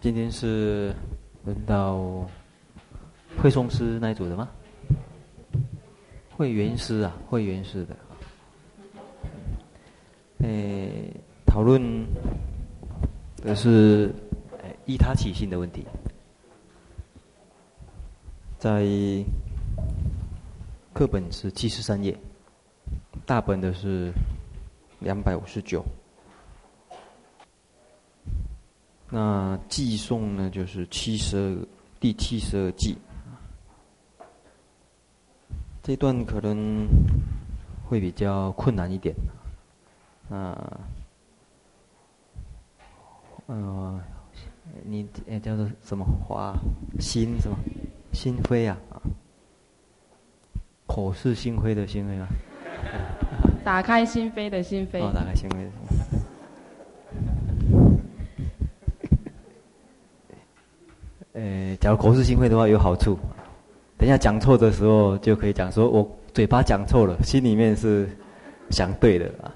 今天是轮到会送师那一组的吗？会员师啊，会员师的。诶，讨论的是依他起信的问题，在课本是七十三页，大本的是两百五十九。那寄送呢，就是七十二，第七十二偈。这段可能会比较困难一点。啊，呃，你哎叫做什么花心什么心扉啊？口是心非的心扉啊？打开心扉的心扉。哦，打开心扉的心扉。呃，假如口是心非的话，有好处。等一下讲错的时候，就可以讲说我嘴巴讲错了，心里面是想对的啊。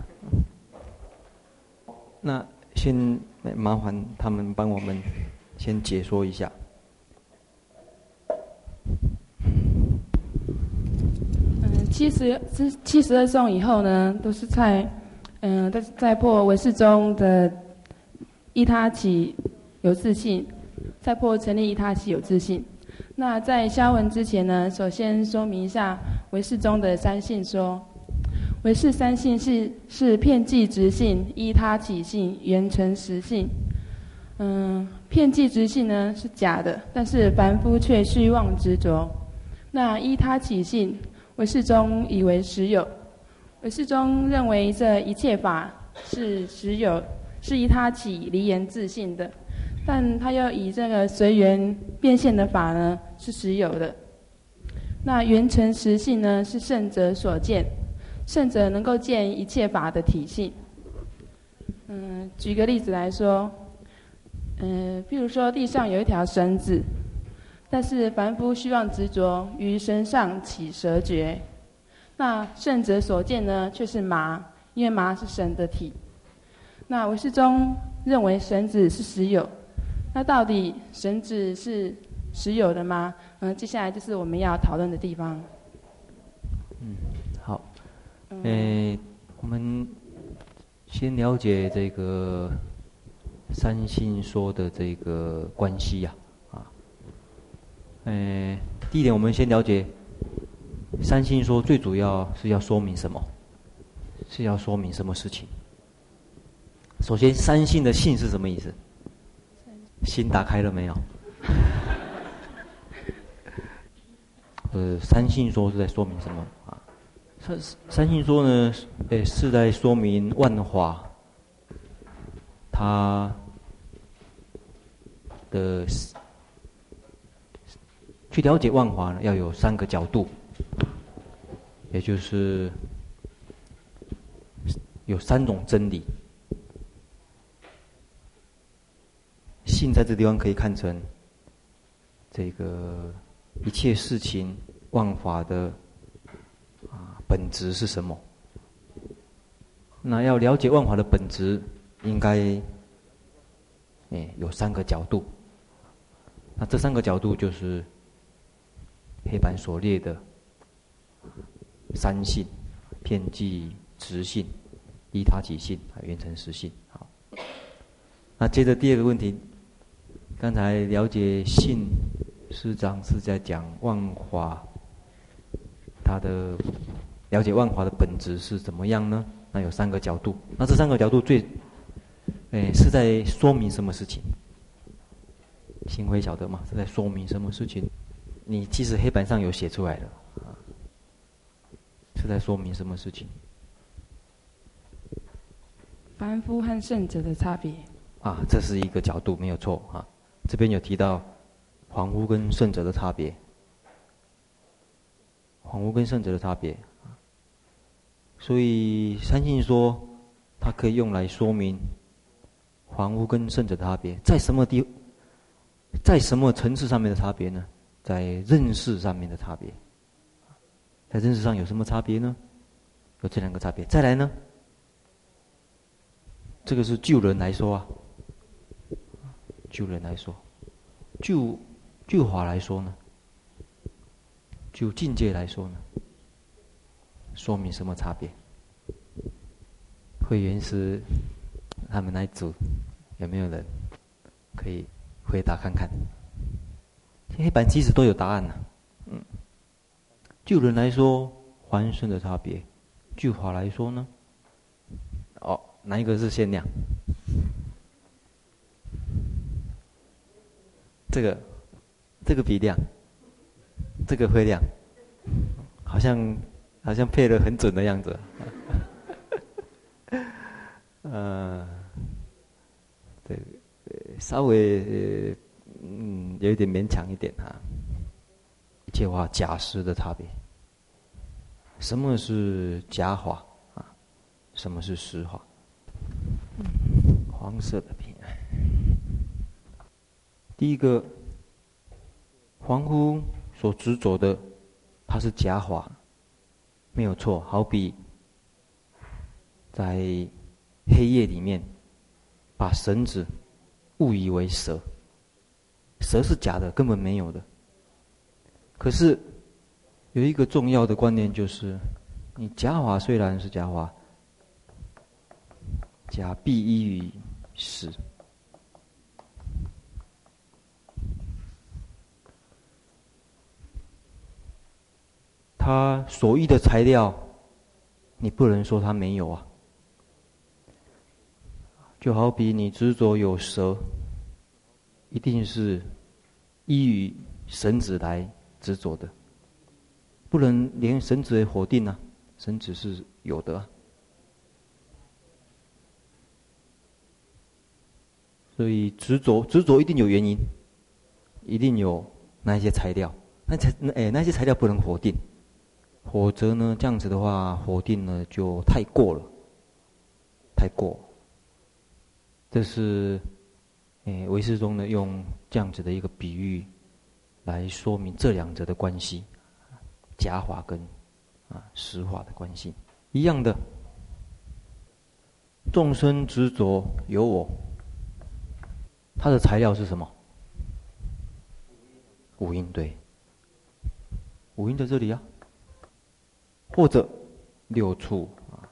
那先麻烦他们帮我们先解说一下。嗯，七十之七十二颂以后呢，都是在嗯，在在破唯识中的依他起有自性。在破成立依他起有自信。那在消文之前呢，首先说明一下唯识宗的三性说。唯识三性是是遍计执性、依他起性、缘成实性。嗯，遍计执性呢是假的，但是凡夫却虚妄执着。那依他起性，唯识宗以为实有。唯识宗认为这一切法是实有，是依他起离言自性的。但他又以这个随缘变现的法呢，是实有的。那缘成实性呢，是圣者所见，圣者能够见一切法的体性。嗯，举个例子来说，嗯，譬如说地上有一条绳子，但是凡夫希望执着于绳上起蛇诀，那圣者所见呢，却是麻，因为麻是绳的体。那唯识宗认为绳子是实有。那到底绳子是实有的吗？嗯，接下来就是我们要讨论的地方。嗯，好。诶，我们先了解这个三性说的这个关系呀，啊。诶，第一点，我们先了解三性说最主要是要说明什么？是要说明什么事情？首先，三性的性是什么意思？心打开了没有？呃，三性说是在说明什么啊？三三性说呢，诶，是在说明万法，它的去了解万法呢，要有三个角度，也就是有三种真理。性在这地方可以看成，这个一切事情万法的啊本质是什么？那要了解万法的本质，应该哎有三个角度。那这三个角度就是黑板所列的三性：遍计执性、依他起性啊、缘成实性。好，那接着第二个问题。刚才了解信，师长是在讲万华，他的了解万华的本质是怎么样呢？那有三个角度，那这三个角度最，哎，是在说明什么事情？心会晓得吗？是在说明什么事情？你其实黑板上有写出来的，啊，是在说明什么事情？凡夫和圣者的差别。啊，这是一个角度，没有错啊。这边有提到，凡夫跟圣者的差别。凡夫跟圣者的差别，所以三信说，它可以用来说明，凡夫跟圣者的差别，在什么地，在什么层次上面的差别呢？在认识上面的差别。在认识上有什么差别呢？有这两个差别。再来呢？这个是就人来说啊。就人来说，就就法来说呢？就境界来说呢？说明什么差别？会员师 他们那组有没有人可以回答看看？黑板其实都有答案呢。嗯，就人来说，还生的差别；就法来说呢？哦，哪一个是限量？这个，这个比亮，这个会亮，好像好像配得很准的样子。呃，对，稍微嗯有一点勉强一点哈。一切话假实的差别。什么是假话啊？什么是实话？黄色的。第一个，凡夫所执着的，它是假法，没有错。好比在黑夜里面，把绳子误以为蛇，蛇是假的，根本没有的。可是有一个重要的观念，就是你假法虽然是假法，假必依于实。他所依的材料，你不能说他没有啊。就好比你执着有蛇，一定是依于绳子来执着的，不能连绳子也否定啊。绳子是有的，所以执着执着一定有原因，一定有那些材料，那材哎那些材料不能否定。否则呢，这样子的话，否定呢就太过了，太过。这是，诶，唯识中呢用这样子的一个比喻，来说明这两者的关系，假法跟啊实法的关系一样的。众生执着有我，它的材料是什么？五音对，五音在这里啊。或者六处啊，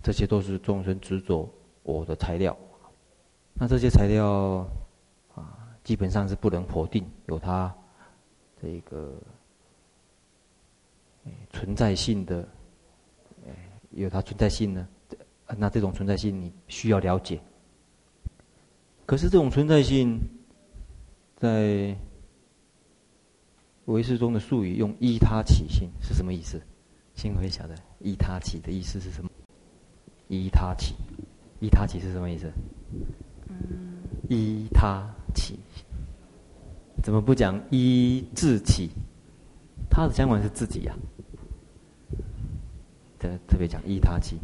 这些都是众生执着我的材料。那这些材料啊，基本上是不能否定有它这个存在性的，有它存在性呢。那这种存在性你需要了解。可是这种存在性在。唯识中的术语用依他起心是什么意思？幸亏晓得依他起的意思是什么？依他起，依他起是什么意思？依他起，怎么不讲依自起？他的相反是自己呀、啊。特特别讲依他起，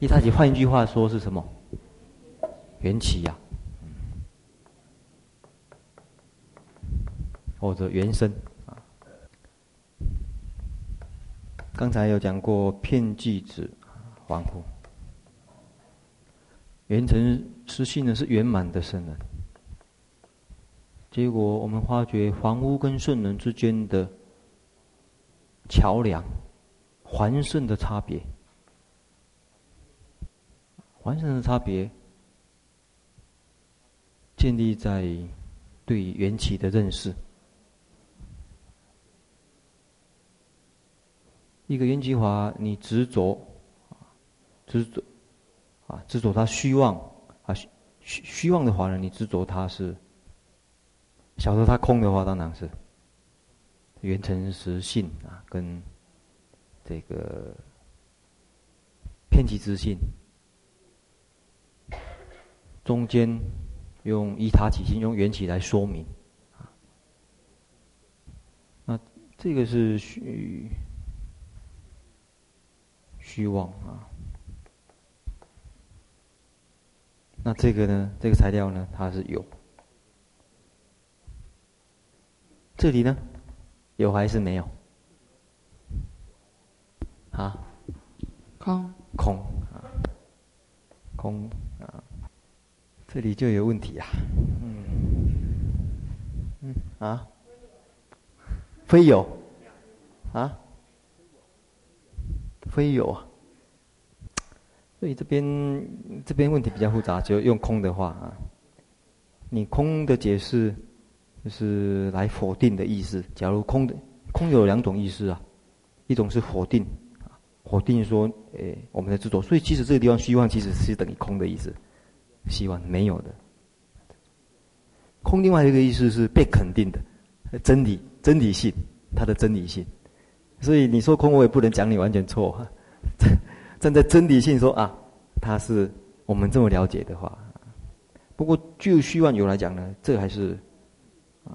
依他起，换一句话说是什么？缘起呀、啊，或者缘生。刚才有讲过遍计子凡夫，圆成实性呢是圆满的圣人。结果我们发觉房屋跟圣人之间的桥梁，还圣的差别，还圣的差别建立在对缘起的认识。一个缘起法，你执着，执着，啊，执着它虚妄，啊，虚虚妄的话呢，你执着它是，晓得它空的话，当然是缘成实性啊，跟这个遍计之性中间用依他起心，用缘起来说明，啊，那这个是虚。虚妄啊，那这个呢？这个材料呢？它是有。这里呢，有还是没有？啊？空。空啊，空啊，这里就有问题啊。嗯，嗯啊，非有啊，非有啊。所以这边这边问题比较复杂，就用空的话啊，你空的解释就是来否定的意思。假如空的空有两种意思啊，一种是否定，否定说，诶，我们的执着。所以其实这个地方虚妄其实是等于空的意思，希望没有的。空另外一个意思是被肯定的，真理真理性，它的真理性。所以你说空，我也不能讲你完全错哈。站在真理性说啊，他是我们这么了解的话，不过就虚妄有来讲呢，这还是啊，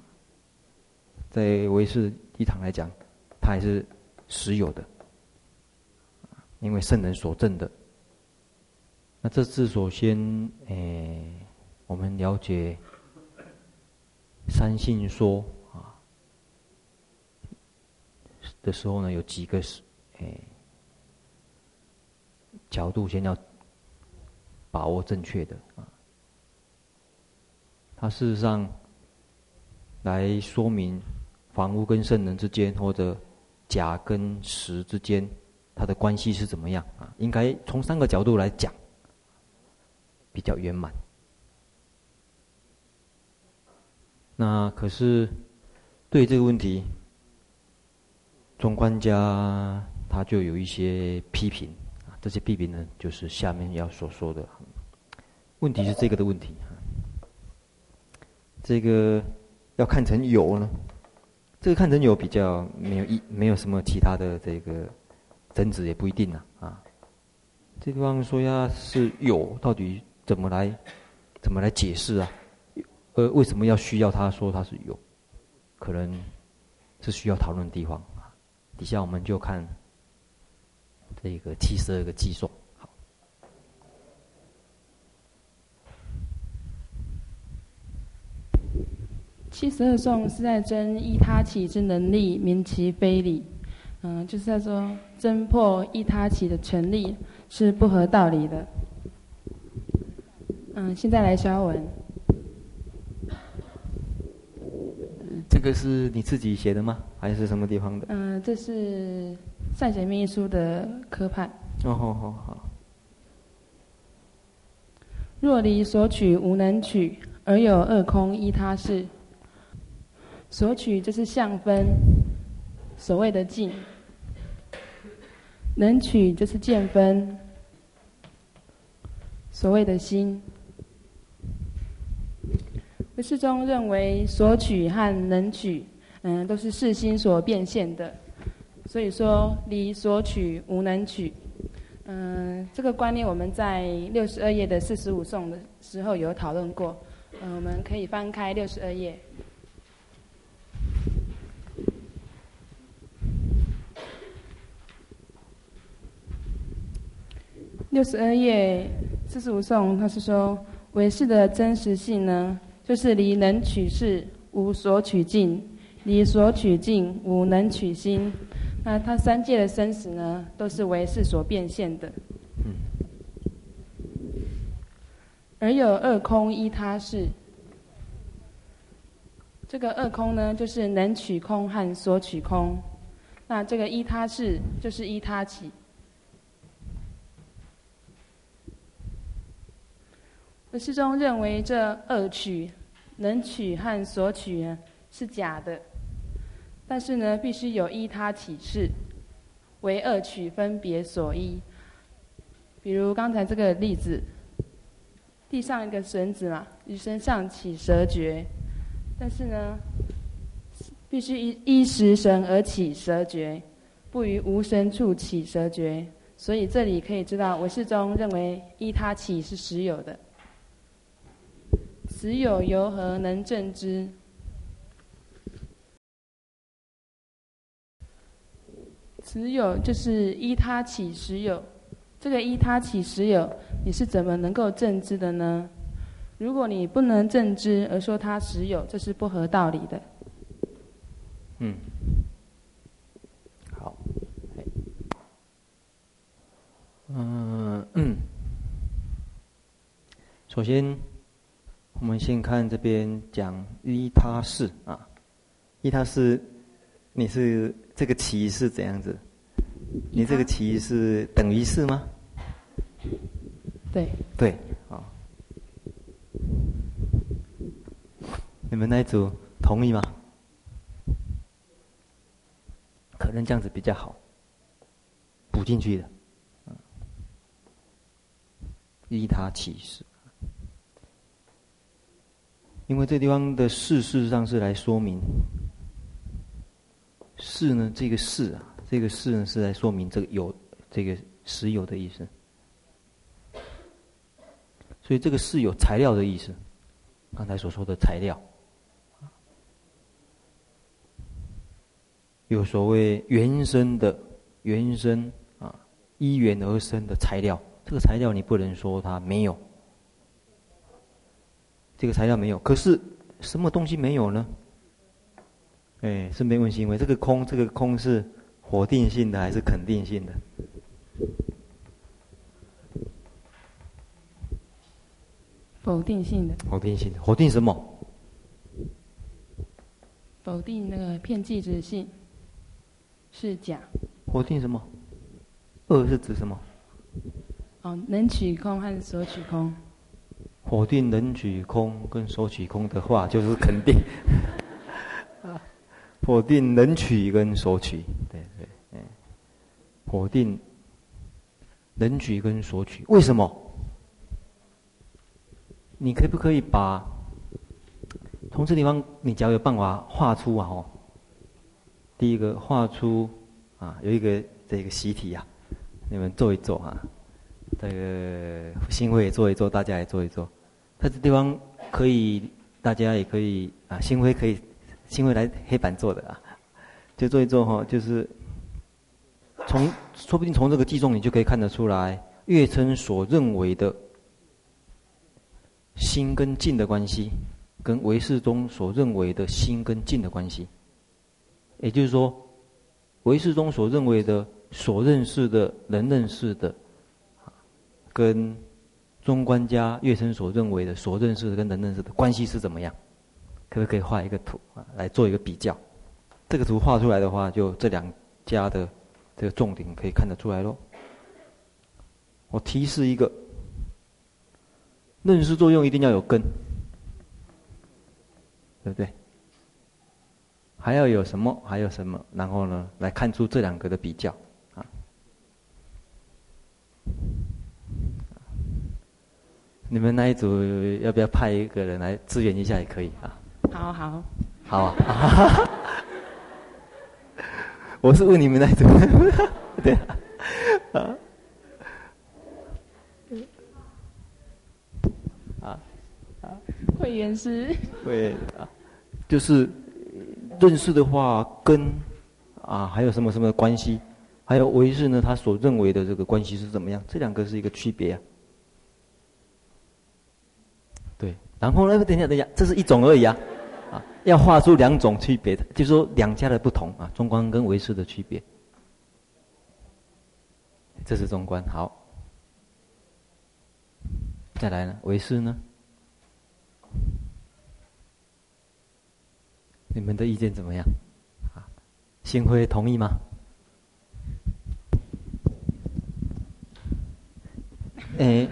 在唯识一堂来讲，它还是实有的，因为圣人所证的。那这次首先，诶，我们了解三性说啊的时候呢，有几个是诶。角度先要把握正确的啊，它事实上来说明房屋跟圣人之间，或者假跟实之间，它的关系是怎么样啊？应该从三个角度来讲，比较圆满。那可是对这个问题，中观家他就有一些批评。这些批评呢，就是下面要所说的。问题是这个的问题，这个要看成有呢，这个看成有比较没有一没有什么其他的这个争执也不一定呢啊。这地方说呀是有，到底怎么来怎么来解释啊？呃，为什么要需要他说他是有？可能是需要讨论的地方。底下我们就看。这个七十二个偈颂，好。七十二颂是在争依他起之能力，明其非理。嗯，就是在说争破依他起的权利是不合道理的。嗯，现在来消文。这个是你自己写的吗？还是什么地方的？嗯，这是。善解密书的科判。哦，好好好。若离所取无能取，而有二空依他事。所取就是相分，所谓的境；能取就是见分，所谓的心。唯识中认为所取和能取，嗯，都是世心所变现的。所以说，离所取无能取，嗯，这个观念我们在六十二页的四十五颂的时候有讨论过，嗯，我们可以翻开六十二页。六十二页四十五颂，它是说，唯识的真实性呢，就是离能取事无所取境，离所取境无能取心。那他三界的生死呢，都是唯识所变现的。而有二空依他事。这个二空呢，就是能取空和所取空。那这个依他事，就是依他起。唯识中认为这二取，能取和所取呢，是假的。但是呢，必须有依他起事，为二取分别所依。比如刚才这个例子，地上一个绳子嘛，于身上起绳觉，但是呢，必须依依实绳而起绳觉，不于无绳处起绳觉。所以这里可以知道，唯识中认为依他起是实有的，此有由何能证之？持有就是依他起实有，这个依他起实有，你是怎么能够证知的呢？如果你不能证知而说他实有，这是不合道理的。嗯，好，嗯嗯，首先我们先看这边讲依他事啊，依他事，你是这个棋是怎样子？你这个棋是等于是吗？对。对，啊。你们那一组同意吗？可能这样子比较好，补进去的。依他起事，因为这地方的事事实上是来说明。事呢，这个事啊，这个事呢是来说明这个有这个实有的意思，所以这个事有材料的意思，刚才所说的材料，有所谓原生的原生啊，依缘而生的材料。这个材料你不能说它没有，这个材料没有，可是什么东西没有呢？哎，顺便问行为，这个空，这个空是否定性的还是肯定性的？否定性的。否定性的，否定什么？否定那个骗计执性是假。否定什么？二是指什么？哦，能取空还是所取空？否定能取空跟所取空的话，就是肯定。否定能取跟所取，对对，嗯，否定能取跟所取，为什么？你可不可以把从这地方，你只要有办法画出啊？哦，第一个画出啊，有一个这个习题啊，你们做一做啊。这个新会也做一做，大家也做一做。他这地方可以，大家也可以啊。新辉可以，新辉来黑板做的啊，就做一做哈。就是从，说不定从这个记中你就可以看得出来，月称所认为的心跟境的关系，跟唯识中所认为的心跟境的关系。也就是说，唯识中所认为的、所认识的、能认识的。跟中观家月称所认为的、所认识的跟能认识的关系是怎么样？可不可以画一个图啊，来做一个比较？这个图画出来的话，就这两家的这个重点可以看得出来喽。我提示一个，认识作用一定要有根，对不对？还要有什么？还有什么？然后呢，来看出这两个的比较。你们那一组要不要派一个人来支援一下也可以啊？好好好啊！我是问你们那一组，对啊啊啊！会员师会啊，就是认识的话，跟啊还有什么什么的关系？还有唯识呢？他所认为的这个关系是怎么样？这两个是一个区别啊。对然后呢？等一下，等一下，这是一种而已啊！啊，要画出两种区别的，就是说两家的不同啊，中观跟唯识的区别。这是中观，好。再来呢？唯识呢？你们的意见怎么样？啊，新辉同意吗？哎，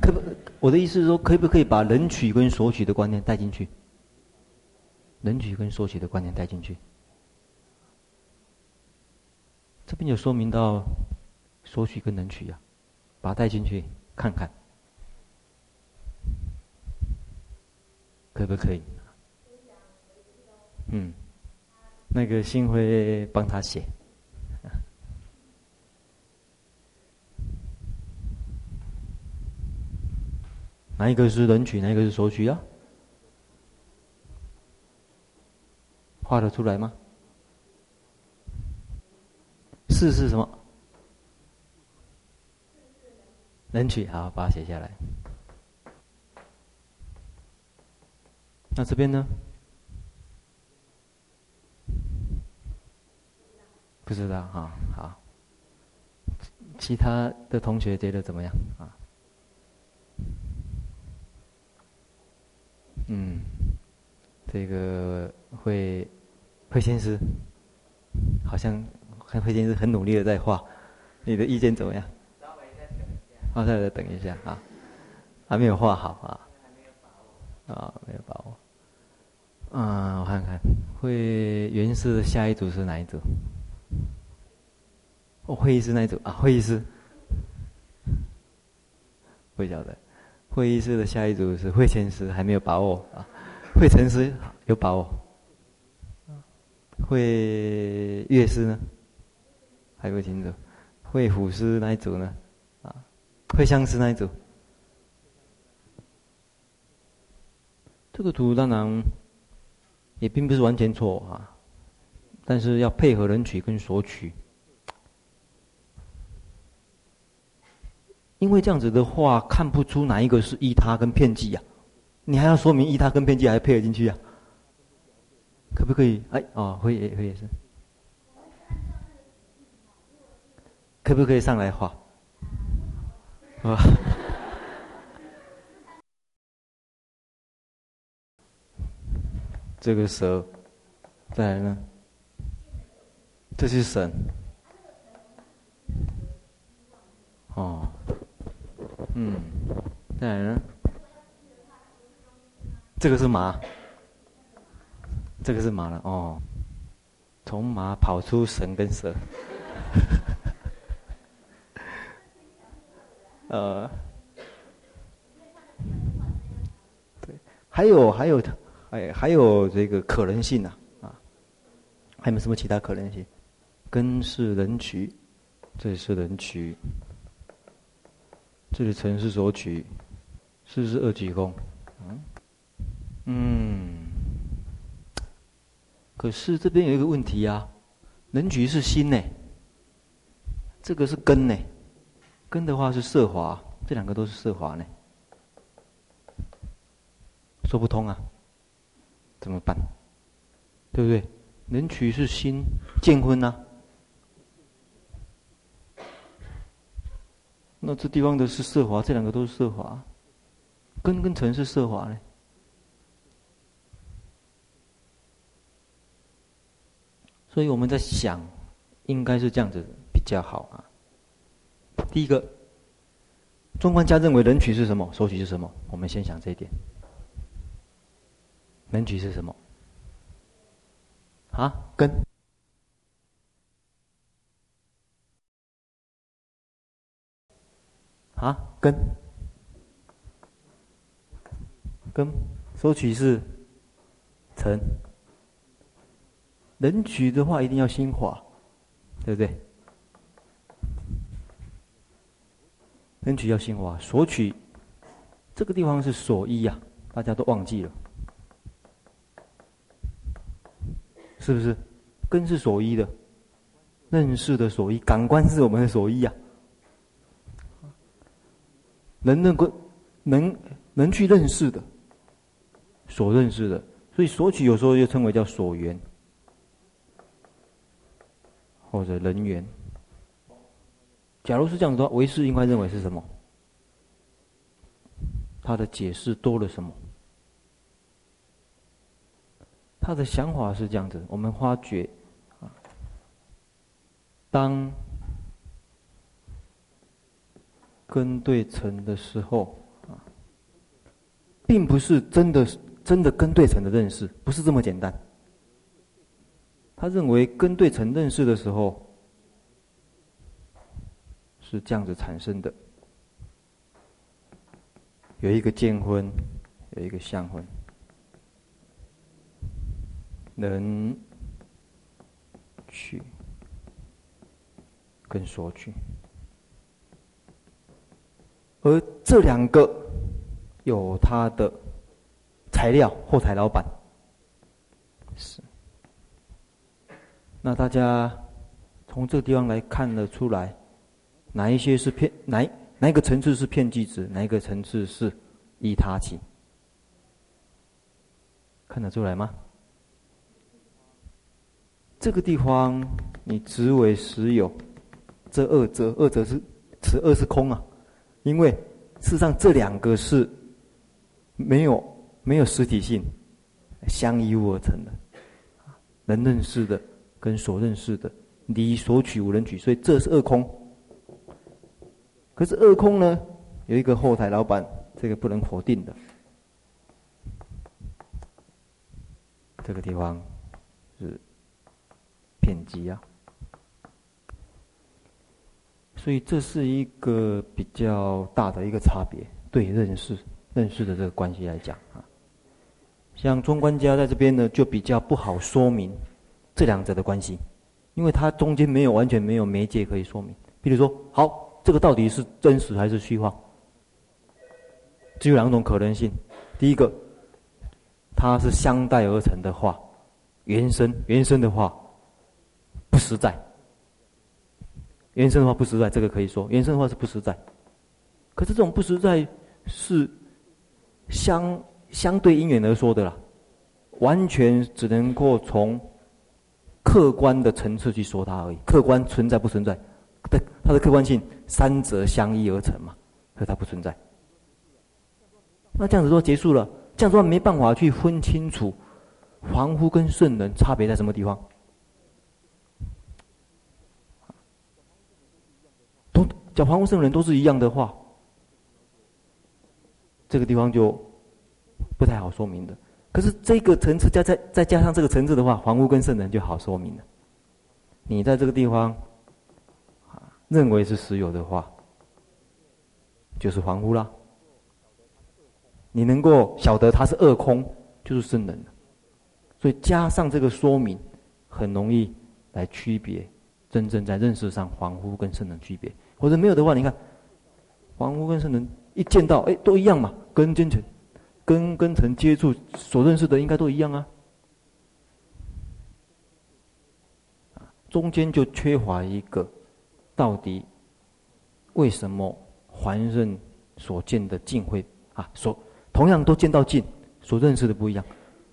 可不？我的意思是说，可不可以把能取跟索取的观念带进去？能取跟索取的观念带进去，这边就说明到索取跟能取呀，把它带进去看看，可不可以？嗯，那个新会帮他写。哪一个是人取，哪一个是所取啊？画得出来吗？四是什么？人取，好，把它写下来。那这边呢？不知道啊，好。其他的同学觉得怎么样啊？嗯，这个会会先师好像慧慧先师很努力的在画，你的意见怎么样？稍微再等一下。好，再等一下啊，还没有画好啊。还没有把握。啊，没有把握。嗯，我看看，会原师的下一组是哪一组？哦，会议室那一组啊，会议室。不晓得，会议室的下一组是会前师，还没有把握啊。慧诚师有把握。会乐师呢？还不清楚。会虎师那一组呢？啊，会相师那一组。这个图当然也并不是完全错啊，但是要配合人取跟索取。因为这样子的话，看不出哪一个是依他跟片剂呀？你还要说明依他跟片剂，还配合进去呀？可不可以？哎，哦，会也会也是。可不可以上来画？啊，这个蛇，再来呢？这是神。哦。嗯，再来呢？这个是马，这个是马了哦。从马跑出神跟蛇，呃，对，还有还有哎还有这个可能性呢啊，还有没有什么其他可能性？根是人渠，这是人渠。这里成是索取，是不是二级空？嗯，可是这边有一个问题、啊，能取是心呢，这个是根呢，根的话是色华，这两个都是色华呢，说不通啊，怎么办？对不对？能取是心见昏呐、啊。那这地方的是色华，这两个都是色华，根跟尘是色华呢。所以我们在想，应该是这样子比较好啊。第一个，中观家认为人取是什么？索取是什么？我们先想这一点。人取是什么？啊，根。啊，根，根，索取是成，人取的话一定要心华，对不对？人取要心华，索取这个地方是所依呀，大家都忘记了，是不是？根是所依的，认识的所依，感官是我们的所依呀。能认够能能去认识的，所认识的，所以索取有时候又称为叫所缘，或者人缘。假如是这样的话，唯识应该认为是什么？他的解释多了什么？他的想法是这样子，我们发觉啊，当。根对尘的时候啊，并不是真的真的根对尘的认识，不是这么简单。他认为根对尘认识的时候是这样子产生的，有一个见昏，有一个相昏，能取跟索取。而这两个有他的材料，后台老板是。那大家从这个地方来看得出来，哪一些是骗哪哪一个层次是骗句子，哪一个层次是依他起？看得出来吗？这个地方你执为实有，这二者二者是此二是空啊。因为事实上，这两个是没有没有实体性，相依物而成的，能认识的跟所认识的，你所取无人取，所以这是二空。可是二空呢，有一个后台老板，这个不能否定的。这个地方是偏激啊，所以这是一个比较大的一个差别，对认识认识的这个关系来讲啊，像中观家在这边呢，就比较不好说明这两者的关系，因为它中间没有完全没有媒介可以说明。比如说，好，这个到底是真实还是虚幻？只有两种可能性，第一个。它是相待而成的话，原生原生的话不实在。原生的话不实在，这个可以说原生的话是不实在。可是这种不实在是相相对因缘而说的啦，完全只能够从客观的层次去说它而已。客观存在不存在？对，它的客观性三者相依而成嘛，所以它不存在。那这样子说结束了。这样说没办法去分清楚，凡夫跟圣人差别在什么地方？都讲凡夫圣人都是一样的话，这个地方就不太好说明的。可是这个层次加再再加上这个层次的话，凡夫跟圣人就好说明了。你在这个地方认为是实有的话，就是凡夫啦。你能够晓得它是二空，就是圣人了。所以加上这个说明，很容易来区别真正在认识上凡夫跟圣人区别。或者没有的话，你看凡夫跟圣人一见到，哎，都一样嘛，跟真诚、跟跟尘接触所认识的应该都一样啊。中间就缺乏一个，到底为什么凡人所见的境会啊所。同样都见到境，所认识的不一样。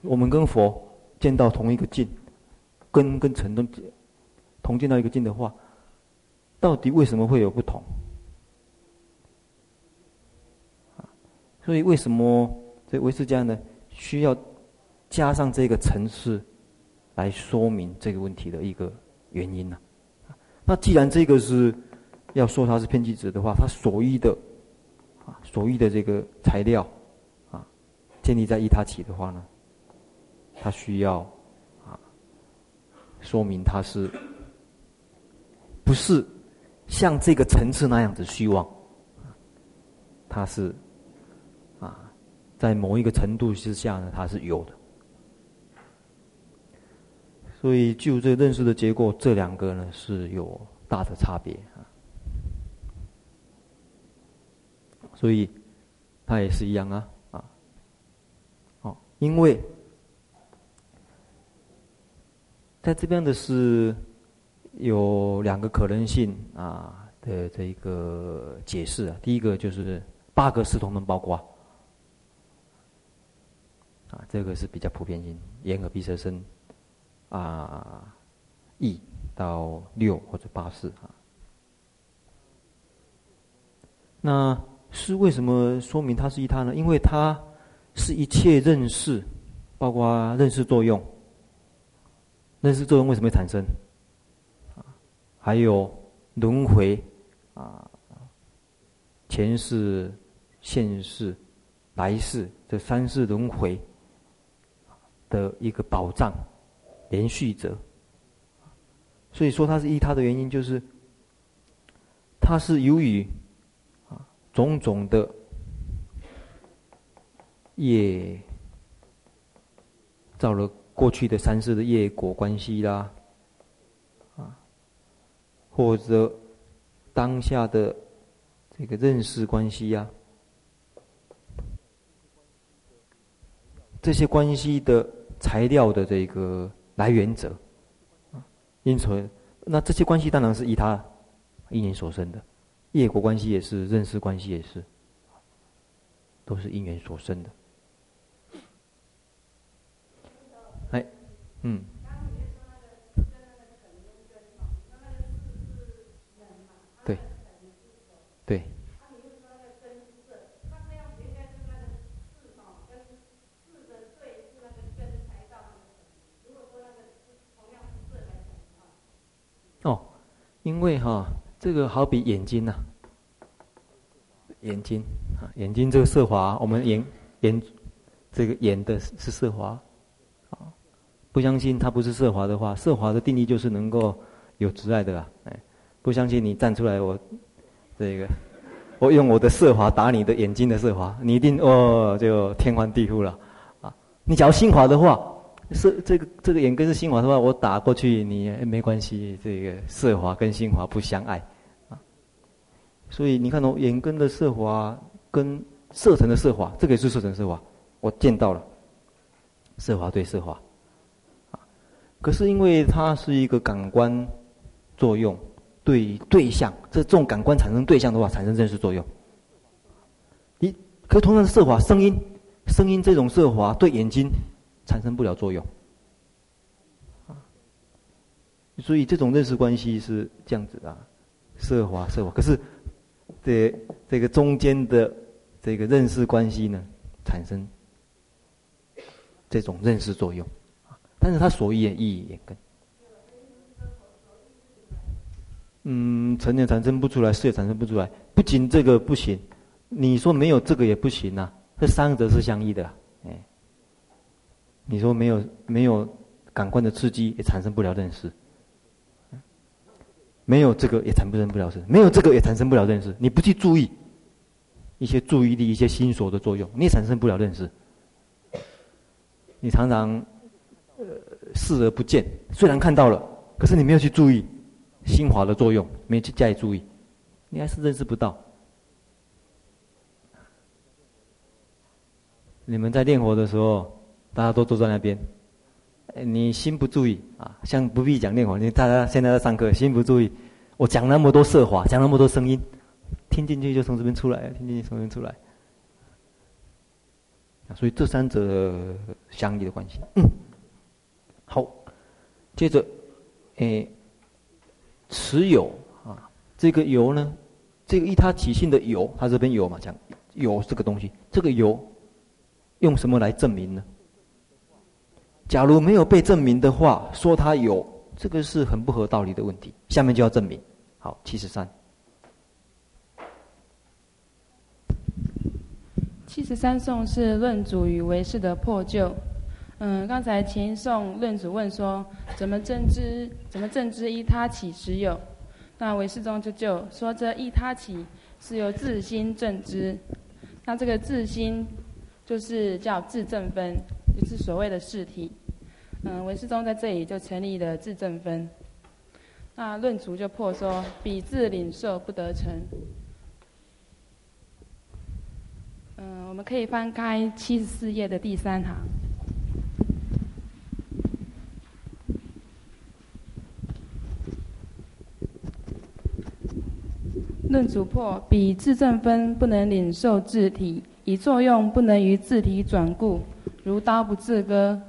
我们跟佛见到同一个境，跟跟尘都同见到一个境的话，到底为什么会有不同？所以为什么这唯识家呢，需要加上这个层次来说明这个问题的一个原因呢？那既然这个是要说它是遍计执的话，它所依的啊，所依的这个材料啊。建立在依他起的话呢，他需要啊，说明他是不是像这个层次那样子虚妄，他是啊，在某一个程度之下呢，他是有的。所以就这认识的结果，这两个呢是有大的差别啊。所以他也是一样啊。因为在这边的是有两个可能性啊的这一个解释啊，第一个就是八个识通通包括啊，这个是比较普遍性，眼耳鼻舌身啊，意到六或者八识啊。那是为什么说明它是依他呢？因为它。是一切认识，包括认识作用。认识作用为什么会产生？还有轮回啊，前世、现世、来世这三世轮回的一个保障、连续者。所以说，它是依他的原因，就是它是由于啊种种的。业造了过去的三世的业果关系啦，或者当下的这个认识关系呀，这些关系的材料的这个来源者，因此，那这些关系当然是依他因缘所生的，业果关系也是，认识关系也是，都是因缘所生的。哎嗯，对，对。哦，因为哈、这个好比眼睛呐、眼睛啊，眼睛这个色华，我们眼眼这个眼的是色华，啊，不相信它不是色华的话，色华的定义就是能够有执爱的啊，哎，不相信你站出来，我这个。我用我的色华打你的眼睛的色华，你一定哦就天翻地覆了，啊！你只要心华的话，色这个这个眼根是心华的话，我打过去你没关系，这个色华跟心华不相爱，啊！所以你看哦，眼根的色华跟色尘的色华，这个也是色尘色华，我见到了色华对色华，啊！可是因为它是一个感官作用。对对象，这这种感官产生对象的话，产生认识作用。一，可同样的色华，声音，声音这种色华对眼睛产生不了作用。所以这种认识关系是这样子的，色华色华。可是，这这个中间的这个认识关系呢，产生这种认识作用。但是它所依也依眼根。嗯，成也产生不出来，事也产生不出来。不仅这个不行，你说没有这个也不行啊。这三者是相依的，你说没有没有感官的刺激，也产生不了认识。没有这个也产生不了认识，没有这个也产生不了认识。你不去注意一些注意力、一些心所的作用，你也产生不了认识。你常常呃视而不见，虽然看到了，可是你没有去注意。心华的作用没有去加以注意，你还是认识不到。你们在练佛的时候，大家都坐在那边，你心不注意啊，像不必讲练佛，你大家现在在上课，心不注意，我讲那么多色华，讲那么多声音，听进去就从这边出来，听进去从这边出来。所以这三者相依的关系。嗯，好，接着，诶。持有啊，这个有呢，这个依他起性的有，他这边有嘛，讲有这个东西，这个有用什么来证明呢？假如没有被证明的话，说他有，这个是很不合道理的问题。下面就要证明。好，七十三，七十三颂是论主与唯识的破旧。嗯，刚才前一颂论主问说，怎么证知？怎么证知依他起实有？那唯识宗就就说，这依他起是由自心证知。那这个自心就是叫自证分，就是所谓的试体。嗯，文世宗在这里就成立了自证分。那论主就破说，彼自领受不得成。嗯，我们可以翻开七十四页的第三行。论主破，彼自证分不能领受自体，以作用不能于自体转故，如刀不自割，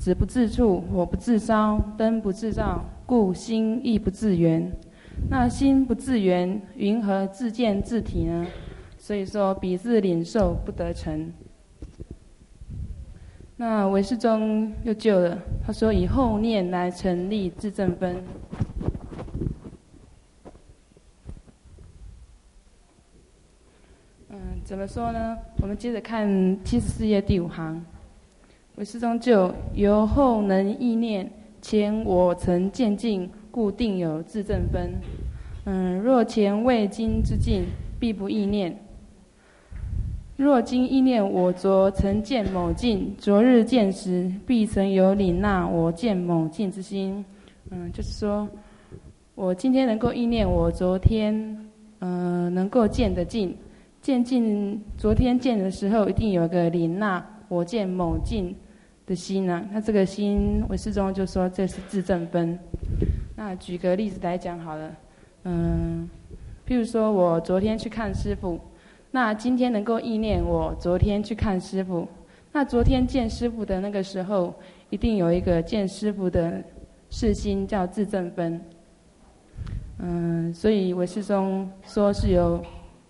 纸不自触，火不自烧，灯不自照，故心亦不自圆。那心不自圆，云何自见自体呢？所以说，彼自领受不得成。那韦世忠又救了，他说以后念来成立自证分。嗯怎么说呢？我们接着看七十四页第五行，为师宗就由后能意念，前我曾见尽，故定有自证分。嗯，若前未经之尽，必不意念。若今忆念我昨曾见某尽，昨日见时，必曾有领纳我见某尽之心。嗯，就是说，我今天能够意念我昨天，嗯，能够见的尽。见尽昨天见的时候，一定有个领纳我见某尽的心呢。那这个心，唯识宗就说这是自证分。那举个例子来讲好了，嗯，譬如说我昨天去看师傅，那今天能够意念我昨天去看师傅，那昨天见师傅的那个时候，一定有一个见师傅的识心叫自证分。嗯，所以唯识宗说是由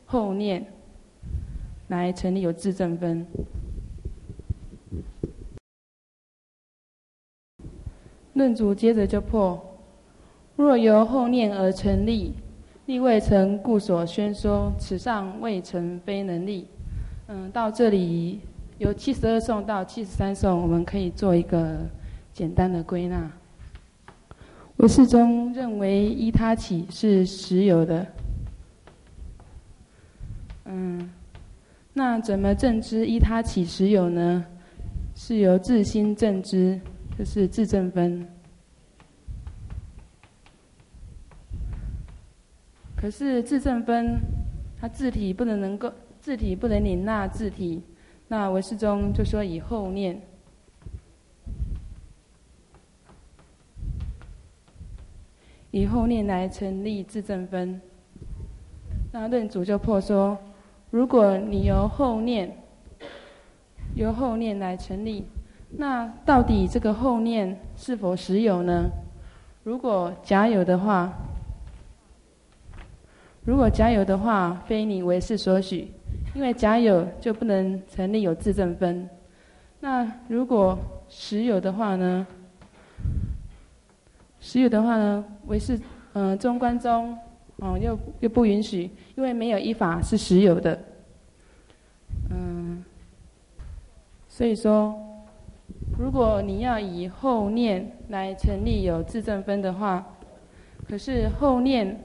后念。来成立有自证分。论主接着就破，若由后念而成立，立未成故所宣说，此上未成非能力。嗯，到这里由七十二颂到七十三颂，我们可以做一个简单的归纳。唯识宗认为依他起是实有的。嗯，那怎么证知依他起实有呢？是由自心证知，就是自证分。可是自证分，它字体不能能够。字体不能领纳字体，那唯识宗就说以后念，以后念来成立自证分。那论主就破说，如果你由后念，由后念来成立，那到底这个后念是否实有呢？如果假有的话，如果假有的话，非你唯是所许。因为假有就不能成立有自证分，那如果实有的话呢？实有的话呢？为是嗯中观中哦又又不允许，因为没有一法是实有的，嗯，所以说，如果你要以后念来成立有自证分的话，可是后念。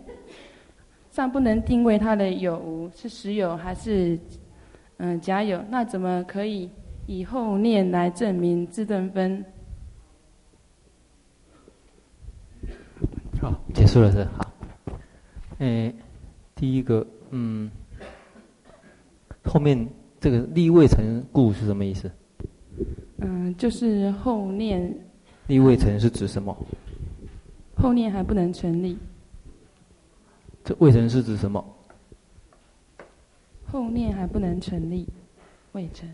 尚不能定位它的有无是实有还是嗯假有，那怎么可以以后念来证明自证分？好，结束了是好。诶，第一个嗯，后面这个立未成故是什么意思？嗯，就是后念。立未成是指什么？后念还不能成立。这未成是指什么？后念还不能成立，未成。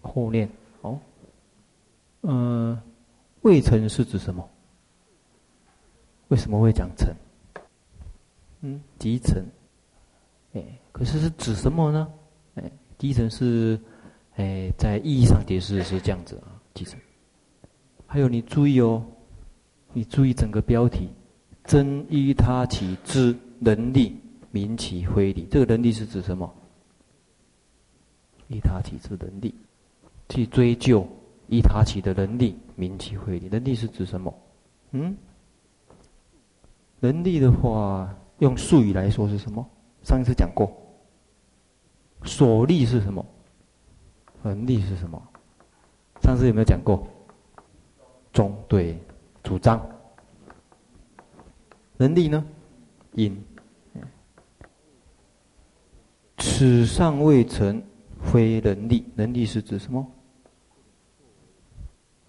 后念，哦，嗯、呃，未成是指什么？为什么会讲成？嗯，集成。哎，可是是指什么呢？哎，集成是，哎，在意义上解释是这样子啊，其实。还有你注意哦，你注意整个标题。真依他起之能力，名其非理。这个能力是指什么？依他起之能力，去追究依他起的能力，名其非理。能力是指什么？嗯？能力的话，用术语来说是什么？上一次讲过。所立是什么？能力是什么？上次有没有讲过？中对，主张。能力呢？因，此尚未成，非能力。能力是指什么？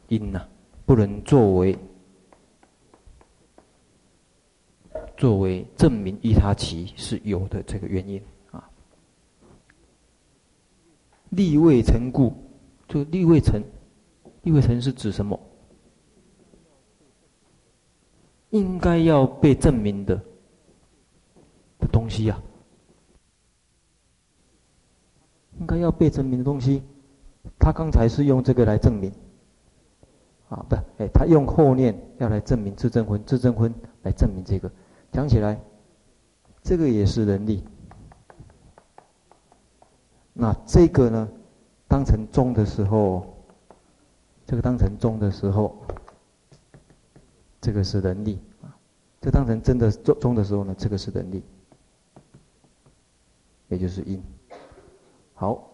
因呐、不能作为作为证明依他起是有的这个原因啊。立未成故，就立未成，立未成是指什么？应该要被证明的的东西呀、啊，应该要被证明的东西，他刚才是用这个来证明，啊，不，哎，他用后念要来证明自证婚，自证婚来证明这个，讲起来，这个也是能力。那这个呢，当成中的时候，这个当成中的时候。这个是能力啊，这当成真的中中的时候呢，这个是能力，也就是因。好，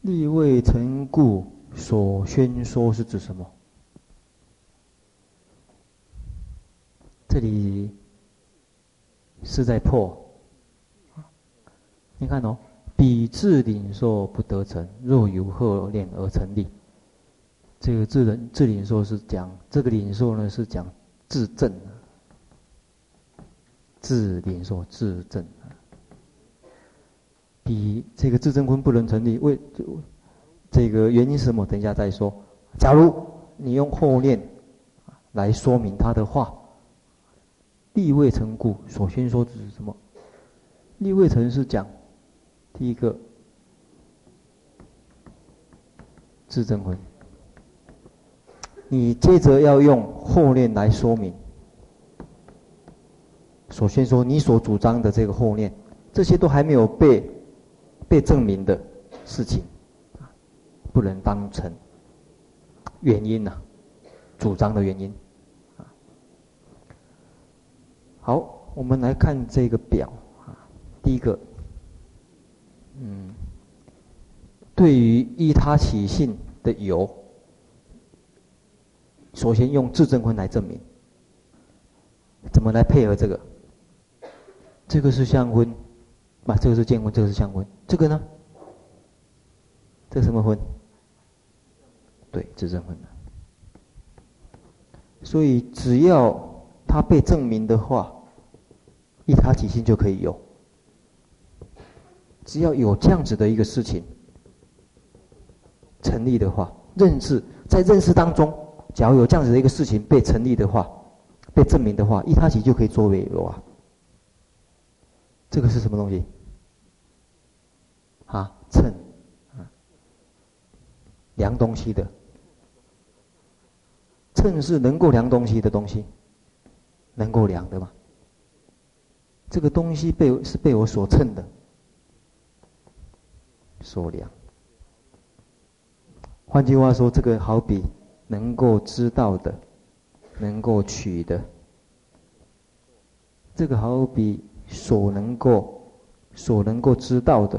力未成故所宣说是指什么？这里是在破。你看哦，彼自领受不得成，若由后念而成立。这个自领自领受是讲这个领受呢是讲。自证，自领受自证，比这个自证坤不能成立，为这个原因是什么？等一下再说。假如你用后念来说明他的话，力未成故所先说指是什么？力未成是讲第一个自证分。你接着要用后念来说明，首先说你所主张的这个后念，这些都还没有被被证明的事情，不能当成原因呐、主张的原因。好，我们来看这个表啊，第一个，嗯，对于依他起性的有，首先用自证分来证明，怎么来配合这个？这个是相分，啊，这个是见分，这个是相分，这个呢？这什么分？对，自证分。所以只要它被证明的话，依他起性就可以有。只要有这样子的一个事情成立的话，认识在认识当中。假如有这样子的一个事情被成立的话，被证明的话，一他起就可以作为有啊。这个是什么东西？啊，秤，啊，量东西的。秤是能够量东西的东西，能够量的嘛。这个东西被是被我所称的，所量。换句话说，这个好比。能够知道的，能够取的，这个好比所能够、所能够知道的，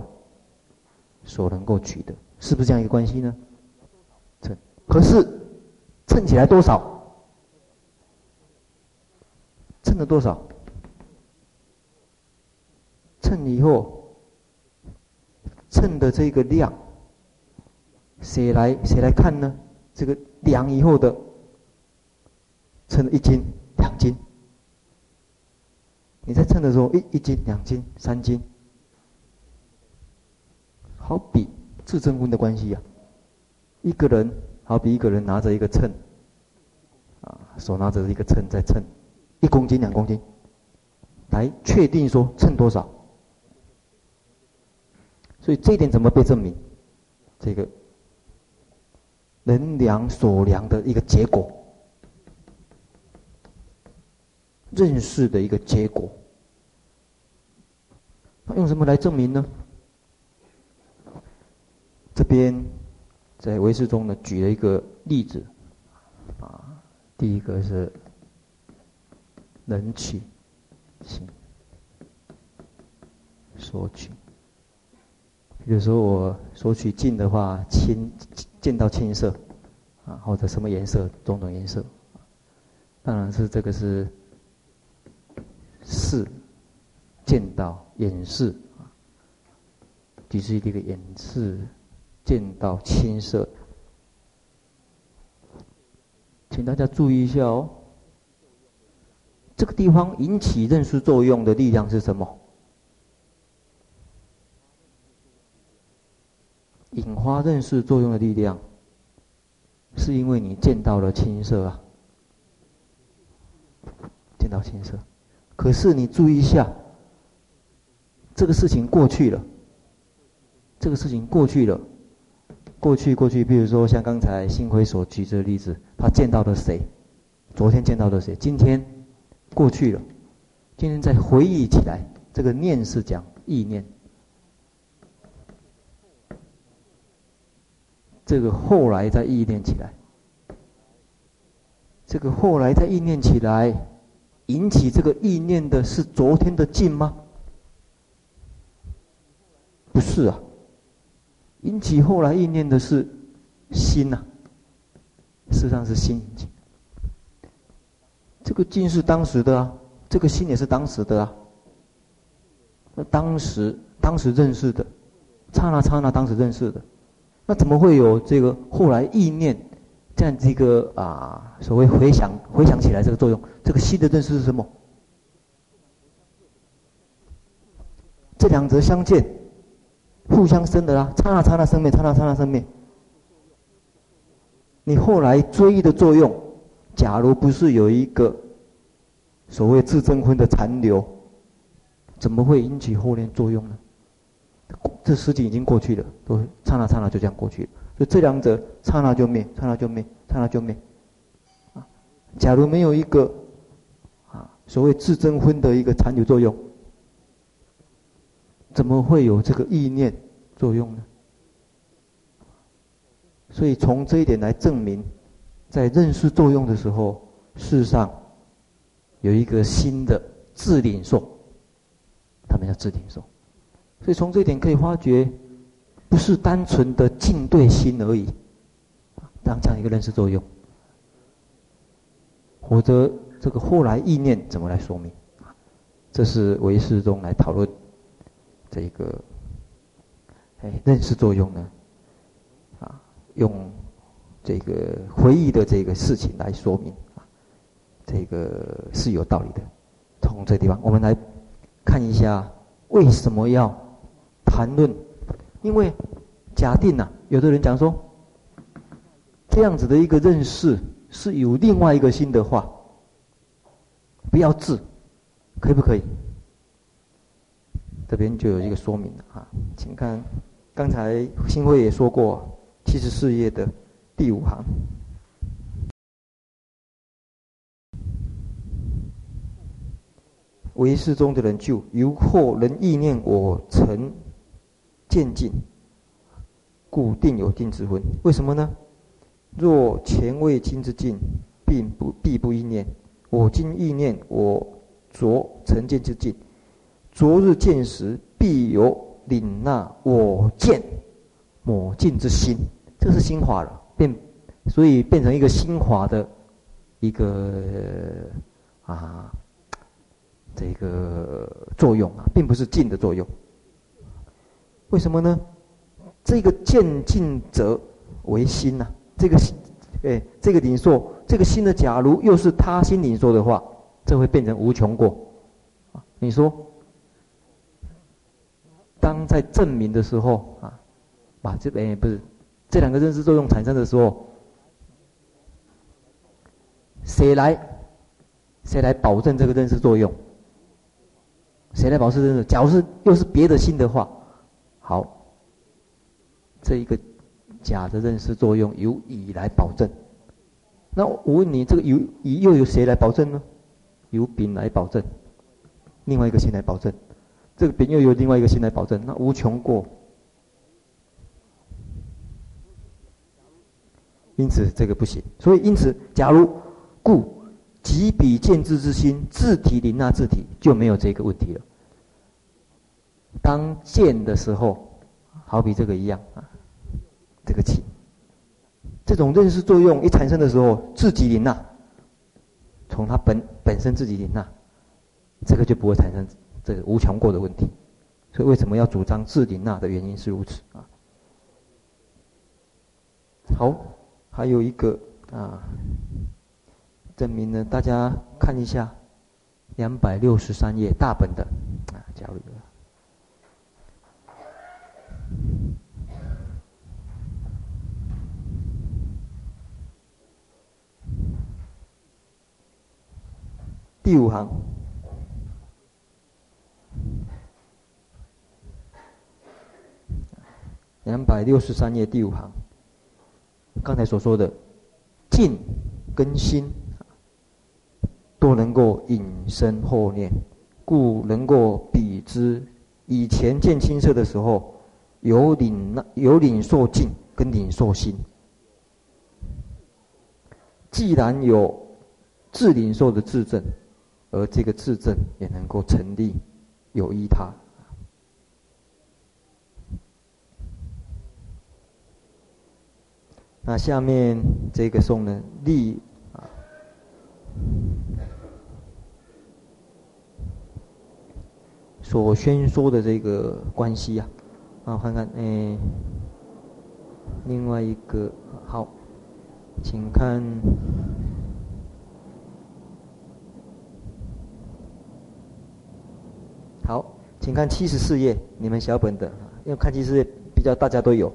所能够取的，是不是这样一个关系呢？称，可是称起来多少？称了多少？称以后，称的这个量，谁来谁来看呢？这个。量以后的，称一斤、两斤。你在称的时候，一一斤、两斤、三斤，好比自证分的关系呀、啊。一个人好比一个人拿着一个秤，啊，手拿着一个秤在称，一公斤、两公斤，来确定说称多少。所以这一点怎么被证明？这个。能量所量的一个结果，认识的一个结果，用什么来证明呢？这边在唯识中呢，举了一个例子，啊，第一个是能取性索取，比如说我索取净的话，青。见到青色，啊，或者什么颜色，种种颜色，当然是这个是视见到眼视，啊，就是这个眼视见到青色，请大家注意一下哦，这个地方引起认识作用的力量是什么？引发认识作用的力量，是因为你见到了青色啊，见到青色。可是你注意一下，这个事情过去了，这个事情过去了，过去过去。比如说像刚才星辉所举这个例子，他见到了谁？昨天见到了谁？今天过去了，今天再回忆起来，这个念是讲意念。这个后来再意念起来，这个后来再意念起来，引起这个意念的是昨天的境吗？不是啊，引起后来意念的是心呐、啊，事实上是心。这个境是当时的啊，这个心也是当时的啊。那当时当时认识的，刹那刹那当时认识的。那怎么会有这个后来意念这样子一个啊所谓回想回想起来这个作用？这个新的认识是什么？这两者相见，互相生的啦，刹那刹那生灭，刹那刹那生灭。你后来追忆的作用，假如不是有一个所谓自证分的残留，怎么会引起后念作用呢？这时间已经过去了，都刹那刹那就这样过去了。所以这两者刹那就灭，刹那就灭，刹那就灭。啊，假如没有一个啊所谓自证分的一个残留作用，怎么会有这个意念作用呢？所以从这一点来证明，在认识作用的时候，事实上有一个新的自领受，他们叫自领受。所以从这点可以发觉，不是单纯的静对心而已，当这样一个认识作用，或者这个后来意念怎么来说明？这是唯识中来讨论这个哎认识作用呢。啊用这个回忆的这个事情来说明啊，这个是有道理的。从这地方，我们来看一下为什么要谈论？因为假定呐、啊，有的人讲说，这样子的一个认识是有另外一个新的话，不要治，可以不可以？这边就有一个说明了啊，请看刚才新辉也说过。七十四页的第五行，唯识中的人就由或人意念我成渐进，故定有定之分。为什么呢？若前未亲之境，并不必不应念。我今意念我昨曾见之境，昨日见时，必有领纳我见某境之心。这是心法了，变，所以变成一个心法的一个啊，这个作用啊，并不是静的作用。为什么呢？这个渐进者为心呐、这个心，哎，这个领受，这个心的假如又是他心领受的话，这会变成无穷过。你说，当在证明的时候啊，把这边不是。这两个认识作用产生的时候，谁来？谁来保证这个认识作用？谁来保证认识？假如是又是别的心的话，好，这一个甲的认识作用由乙来保证。那我问你，这个由乙又由谁来保证呢？由丙来保证，另外一个心来保证。这个丙又由另外一个心来保证，那无穷过。因此，这个不行。所以，因此，假如故即彼见智之心自体领纳自体，就没有这个问题了。当见的时候，好比这个一样啊，这个起，这种认识作用一产生的时候，自己领纳，从它本本身自己领纳，这个就不会产生这个无穷过的问题。所以，为什么要主张自领纳的原因是如此啊？好。还有一个啊，证明呢，大家看一下，两百六十三页大本的啊，交流。第五行，两百六十三页第五行。刚才所说的静跟心，都能够引生后念，故能够比之以前见青色的时候，有领有领受静跟领受心。既然有自领受的自证，而这个自证也能够成立，有依他。那下面这个颂呢，立啊，所宣说的这个关系啊，啊，看看哎，另外一个好，请看，好，请看七十四页，你们小本的，因为看七十四页比较大家都有。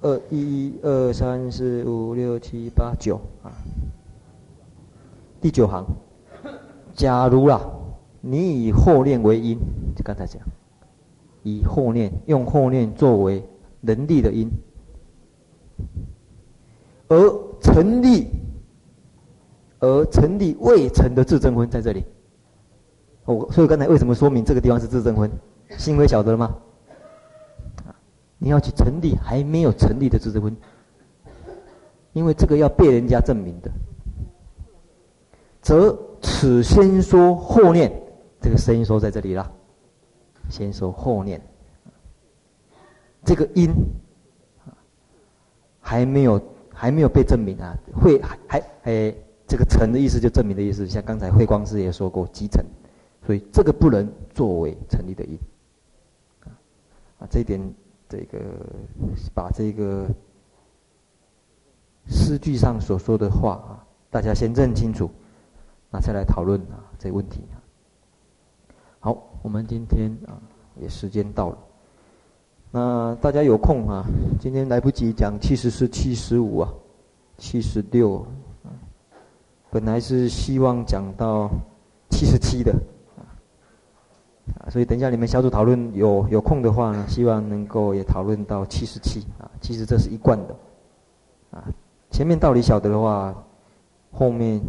二一二三四五六七八九啊，第九行，假如啦，你以后念为因，就刚才讲，以后念用后念作为能力的因，而成立，而成立未成的自证分在这里。我所以刚才为什么说明这个地方是自证分？心会晓得了吗？你要去成立还没有成立的自证婚，因为这个要被人家证明的，则此先说后念，这个声音说在这里了，先说后念，这个因还没有还没有被证明啊，会还还哎，这个成的意思就证明的意思，像刚才慧光师也说过，即成，所以这个不能作为成立的因，啊，这一点。这个把这个诗句上所说的话啊，大家先认清楚，那再来讨论啊这个问题。好，我们今天啊也时间到了，那大家有空啊，今天来不及讲七十四、七十五啊，七十六，本来是希望讲到七十七的。所以等一下你们小组讨论有有空的话呢希望能够也讨论到七十七啊其实这是一贯的啊前面道理晓得的话后面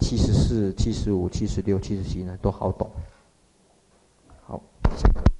七十四七十五七十六七十七呢都好懂。好下课